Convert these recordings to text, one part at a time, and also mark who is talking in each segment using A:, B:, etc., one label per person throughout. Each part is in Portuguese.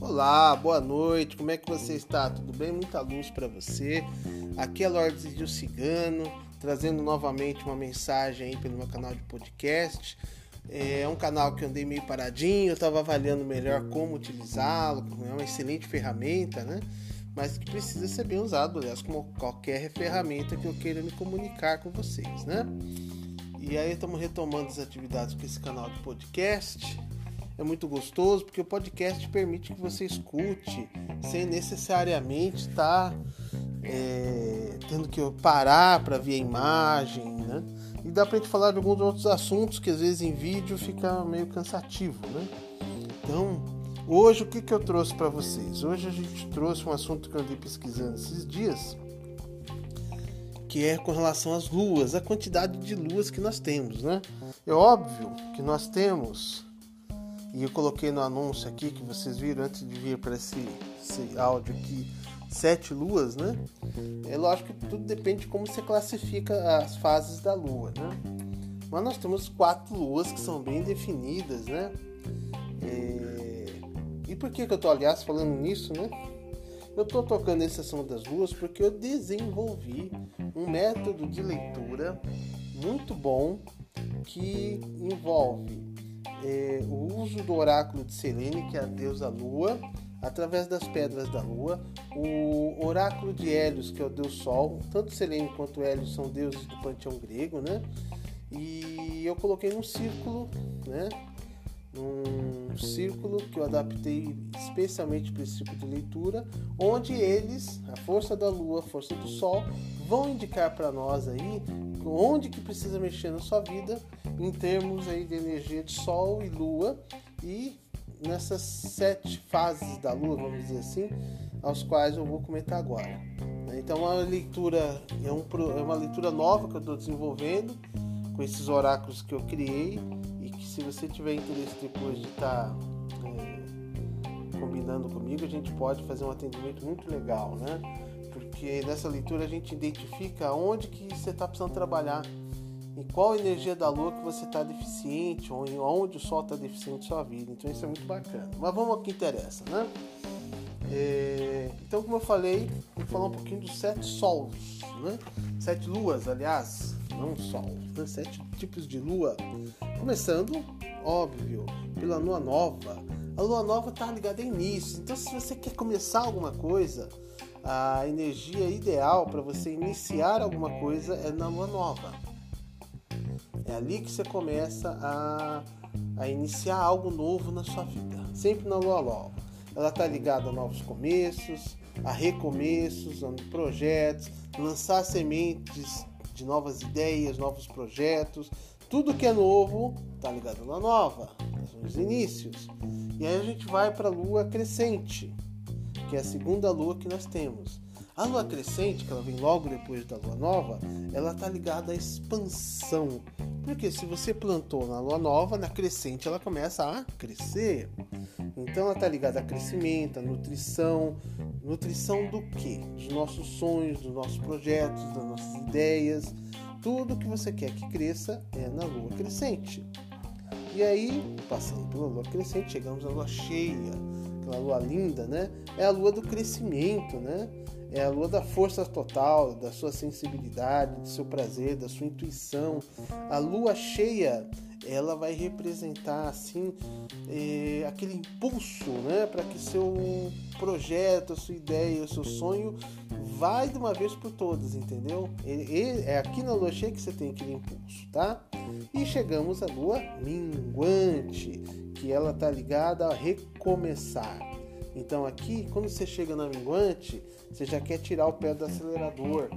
A: Olá, boa noite. Como é que você está? Tudo bem? Muita luz para você. Aqui é Lourdes de Cigano, trazendo novamente uma mensagem aí pelo meu canal de podcast. É um canal que eu andei meio paradinho, eu estava avaliando melhor como utilizá-lo, é uma excelente ferramenta, né? Mas que precisa ser bem usado, aliás, como qualquer ferramenta que eu queira me comunicar com vocês, né? E aí estamos retomando as atividades com esse canal de podcast. É muito gostoso porque o podcast permite que você escute sem necessariamente estar tá, é, tendo que parar para ver a imagem, né? E dá para gente falar de alguns outros assuntos que às vezes em vídeo fica meio cansativo, né? Então, hoje o que, que eu trouxe para vocês? Hoje a gente trouxe um assunto que eu andei pesquisando esses dias, que é com relação às luas, a quantidade de luas que nós temos, né? É óbvio que nós temos, e eu coloquei no anúncio aqui que vocês viram antes de vir para esse, esse áudio aqui, sete luas, né? É lógico que tudo depende de como você classifica as fases da lua, né? Mas nós temos quatro luas que são bem definidas, né? É... E por que, que eu tô, aliás, falando nisso, né? Eu tô tocando esse assunto das luas porque eu desenvolvi um método de leitura muito bom que envolve é, o uso do oráculo de Selene, que é a deusa lua, através das pedras da lua, o oráculo de Hélios, que é o deus Sol, tanto Selene quanto Hélios são deuses do panteão grego, né? E eu coloquei num círculo, né? Num círculo que eu adaptei especialmente para esse tipo de leitura, onde eles, a força da lua, a força do sol, vão indicar para nós aí onde que precisa mexer na sua vida em termos aí de energia de sol e lua e nessas sete fases da Lua, vamos dizer assim, aos quais eu vou comentar agora. Então, é uma leitura é, um, é uma leitura nova que eu estou desenvolvendo com esses oráculos que eu criei se você tiver interesse depois de estar tá, é, combinando comigo, a gente pode fazer um atendimento muito legal, né? Porque nessa leitura a gente identifica onde que você está precisando trabalhar em qual energia da lua que você está deficiente ou em onde o sol está deficiente em sua vida. Então isso é muito bacana. Mas vamos ao que interessa, né? É, então, como eu falei, vou falar um pouquinho dos sete sols, né? Sete luas, aliás, não sol, né? Sete tipos de lua. Começando, óbvio, pela lua nova. A lua nova está ligada a início. Então, se você quer começar alguma coisa, a energia ideal para você iniciar alguma coisa é na lua nova. É ali que você começa a, a iniciar algo novo na sua vida. Sempre na lua nova. Ela está ligada a novos começos, a recomeços, a projetos, lançar sementes de novas ideias, novos projetos. Tudo que é novo está ligado lua nova, são os inícios. E aí a gente vai para a lua crescente, que é a segunda lua que nós temos. A lua crescente, que ela vem logo depois da lua nova, ela está ligada à expansão. Porque se você plantou na lua nova, na crescente ela começa a crescer. Então ela está ligada a crescimento, a nutrição. Nutrição do quê? Dos nossos sonhos, dos nossos projetos, das nossas ideias. Tudo que você quer que cresça é na lua crescente. E aí, passando pela lua crescente, chegamos à lua cheia, aquela lua linda, né? É a lua do crescimento, né? É a lua da força total, da sua sensibilidade, do seu prazer, da sua intuição. A lua cheia, ela vai representar assim é, aquele impulso, né, para que seu projeto, sua ideia, o seu sonho vai de uma vez por todas, entendeu? é aqui na lua cheia que você tem aquele impulso, tá? E chegamos à lua minguante, que ela tá ligada a recomeçar. Então aqui, quando você chega na minguante, você já quer tirar o pé do acelerador.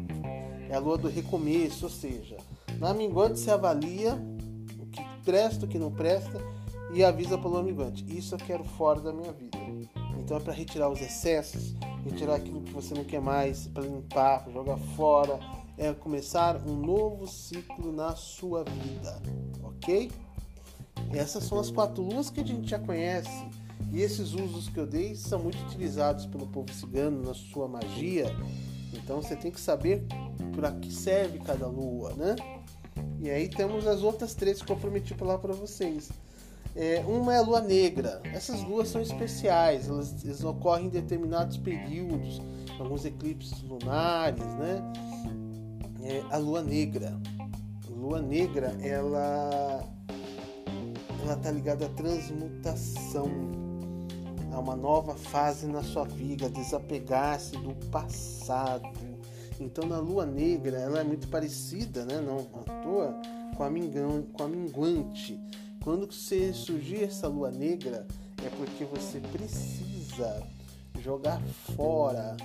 A: É a lua do recomeço, ou seja, na minguante você avalia presta, o que não presta e avisa para a lua minguante. Isso eu quero fora da minha vida. Então é para retirar os excessos, retirar aquilo que você não quer mais, para limpar, para jogar fora. É começar um novo ciclo na sua vida, ok? Essas são as quatro luas que a gente já conhece e esses usos que eu dei são muito utilizados pelo povo cigano na sua magia. Então você tem que saber para que serve cada lua, né? E aí temos as outras três que eu prometi falar para vocês. É, uma é a lua negra. Essas luas são especiais, elas, elas, ocorrem em determinados períodos, alguns eclipses lunares, né? É, a lua negra. A lua negra, ela ela está ligada à transmutação, a uma nova fase na sua vida, desapegar-se do passado. Então, na lua negra, ela é muito parecida, né? não à toa, com a, mingão, com a minguante. Quando você surgir essa lua negra, é porque você precisa jogar fora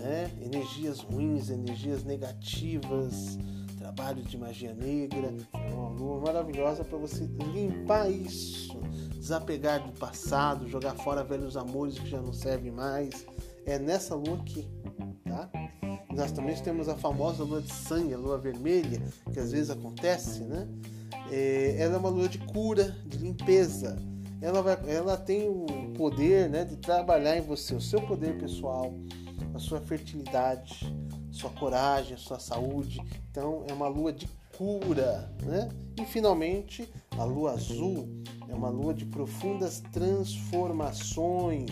A: né? energias ruins, energias negativas, trabalho de magia negra. É uma lua maravilhosa para você limpar isso, desapegar do passado, jogar fora velhos amores que já não servem mais. É nessa lua aqui? Nós também temos a famosa lua de sangue, a lua vermelha, que às vezes acontece, né? É, ela é uma lua de cura, de limpeza. Ela, vai, ela tem o poder né, de trabalhar em você, o seu poder pessoal, a sua fertilidade, sua coragem, sua saúde. Então é uma lua de cura, né? E finalmente a lua azul é uma lua de profundas transformações.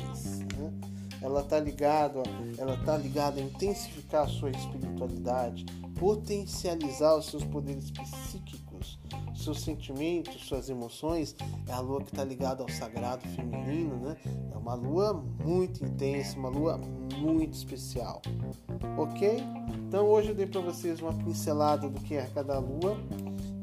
A: Né? Ela está ligada, ela tá ligada a intensificar a sua espiritualidade, potencializar os seus poderes psíquicos, seus sentimentos, suas emoções. É a lua que está ligada ao sagrado feminino, né? É uma lua muito intensa, uma lua muito especial, ok? Então hoje eu dei para vocês uma pincelada do que é cada lua.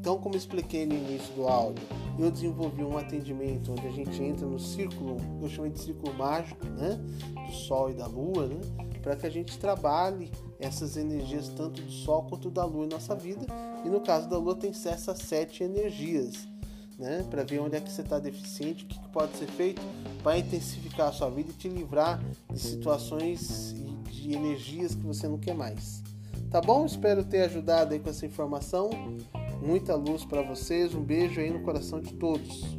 A: Então, como expliquei no início do áudio, eu desenvolvi um atendimento onde a gente entra no círculo, eu chamo de círculo mágico, né? Do Sol e da Lua, né? Para que a gente trabalhe essas energias tanto do Sol quanto da Lua em nossa vida. E no caso da Lua tem essas sete energias, né? Para ver onde é que você está deficiente, o que, que pode ser feito para intensificar a sua vida e te livrar de situações e de energias que você não quer mais. Tá bom? Espero ter ajudado aí com essa informação. Muita luz para vocês. Um beijo aí no coração de todos.